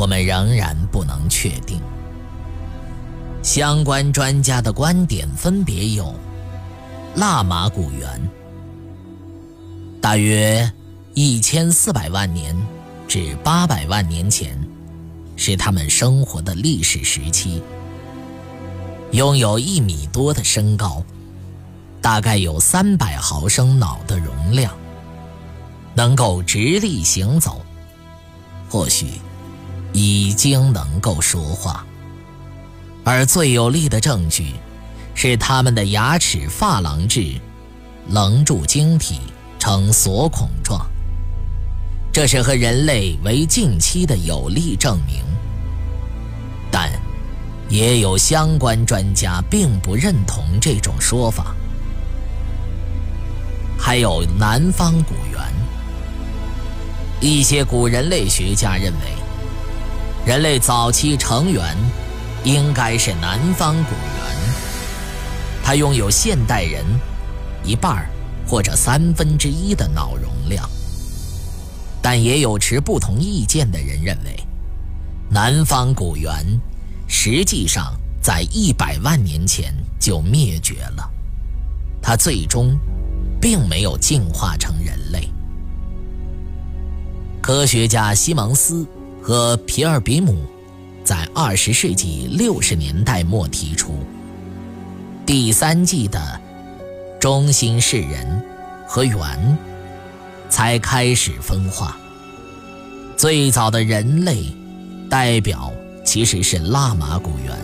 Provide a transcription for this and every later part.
我们仍然不能确定。相关专家的观点分别有：腊马古猿，大约一千四百万年至八百万年前，是他们生活的历史时期，拥有一米多的身高，大概有三百毫升脑的容量，能够直立行走，或许。已经能够说话，而最有力的证据是它们的牙齿珐琅质棱柱晶体呈锁孔状，这是和人类为近期的有力证明。但也有相关专家并不认同这种说法。还有南方古猿，一些古人类学家认为。人类早期成员应该是南方古猿，它拥有现代人一半或者三分之一的脑容量。但也有持不同意见的人认为，南方古猿实际上在一百万年前就灭绝了，它最终并没有进化成人类。科学家西蒙斯。和皮尔比姆在二十世纪六十年代末提出，第三纪的中心是人和猿才开始分化。最早的人类代表其实是拉玛古猿，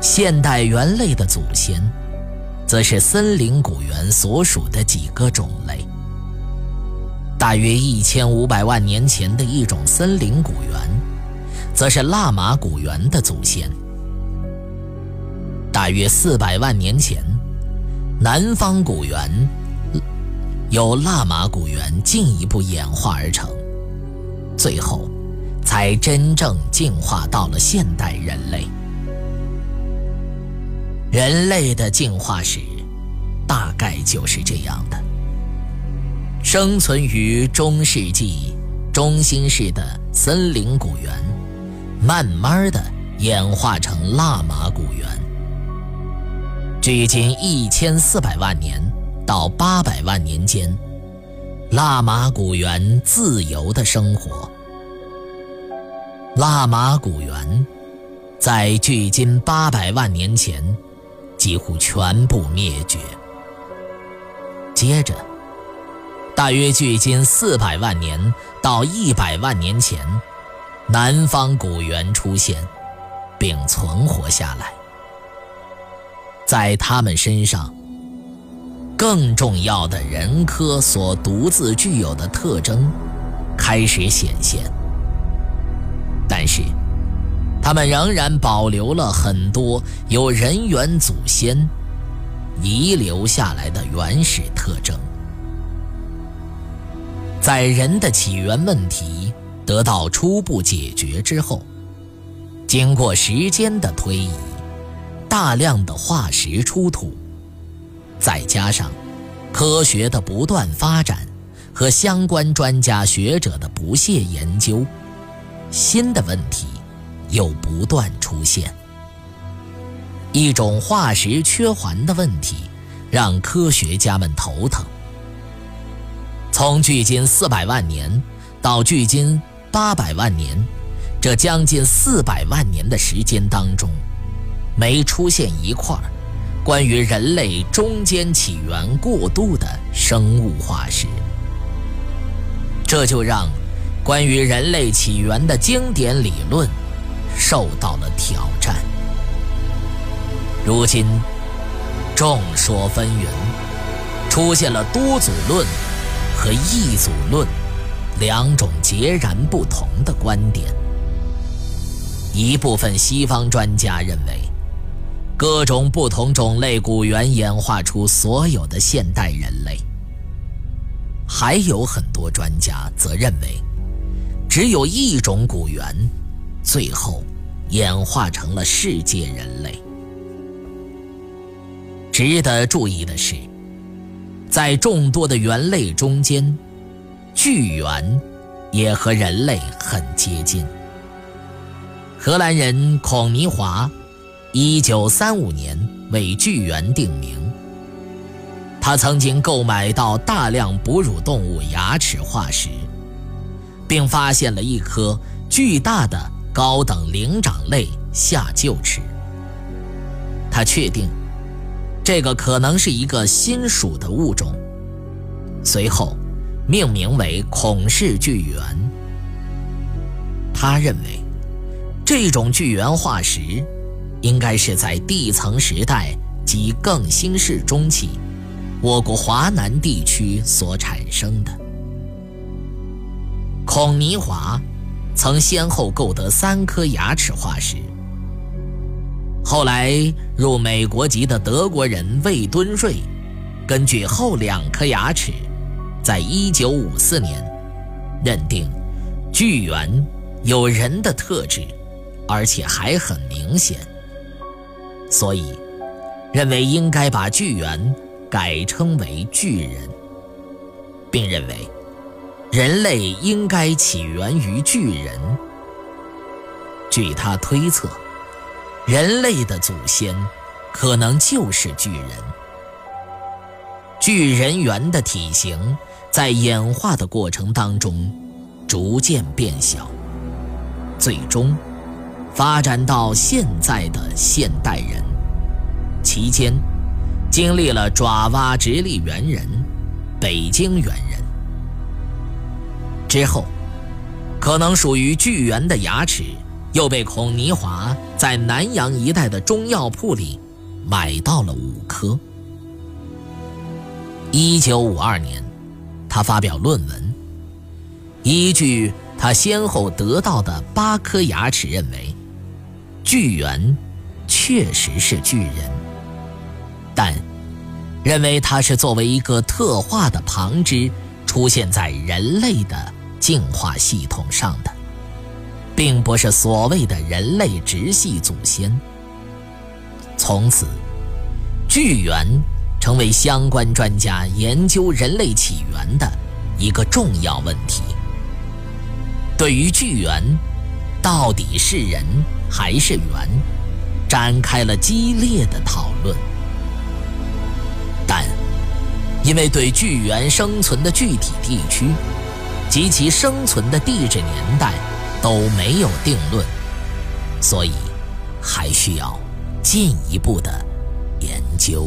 现代猿类的祖先则是森林古猿所属的几个种类。大约一千五百万年前的一种森林古猿，则是腊马古猿的祖先。大约四百万年前，南方古猿由腊马古猿进一步演化而成，最后才真正进化到了现代人类。人类的进化史，大概就是这样的。生存于中世纪中心式的森林古猿，慢慢的演化成腊马古猿。距今一千四百万年到八百万年间，腊马古猿自由的生活。腊马古猿在距今八百万年前几乎全部灭绝。接着。大约距今四百万年到一百万年前，南方古猿出现，并存活下来。在他们身上，更重要的人科所独自具有的特征开始显现。但是，他们仍然保留了很多由人猿祖先遗留下来的原始特征。在人的起源问题得到初步解决之后，经过时间的推移，大量的化石出土，再加上科学的不断发展和相关专家学者的不懈研究，新的问题又不断出现。一种化石缺环的问题让科学家们头疼。从距今四百万年到距今八百万年，这将近四百万年的时间当中，没出现一块关于人类中间起源过渡的生物化石，这就让关于人类起源的经典理论受到了挑战。如今众说纷纭，出现了多组论。和异组论两种截然不同的观点。一部分西方专家认为，各种不同种类古猿演化出所有的现代人类；还有很多专家则认为，只有一种古猿，最后演化成了世界人类。值得注意的是，在众多的猿类中间，巨猿也和人类很接近。荷兰人孔尼华，一九三五年为巨猿定名。他曾经购买到大量哺乳动物牙齿化石，并发现了一颗巨大的高等灵长类下臼齿。他确定，这个可能是一个新属的物种，随后命名为孔氏巨猿。他认为。这种巨猿化石，应该是在地层时代及更新世中期，我国华南地区所产生的。孔尼华曾先后购得三颗牙齿化石，后来入美国籍的德国人魏敦瑞，根据后两颗牙齿，在一九五四年认定巨猿有人的特质。而且还很明显，所以认为应该把巨猿改称为巨人，并认为人类应该起源于巨人。据他推测，人类的祖先可能就是巨人。巨人猿的体型在演化的过程当中逐渐变小，最终。发展到现在的现代人，期间经历了爪哇直立猿人、北京猿人，之后可能属于巨猿的牙齿又被孔尼华在南阳一带的中药铺里买到了五颗。一九五二年，他发表论文，依据他先后得到的八颗牙齿，认为。巨猿确实是巨人，但认为它是作为一个特化的旁支出现在人类的进化系统上的，并不是所谓的人类直系祖先。从此，巨猿成为相关专家研究人类起源的一个重要问题。对于巨猿，到底是人？还是猿，展开了激烈的讨论。但因为对巨猿生存的具体地区及其生存的地质年代都没有定论，所以还需要进一步的研究。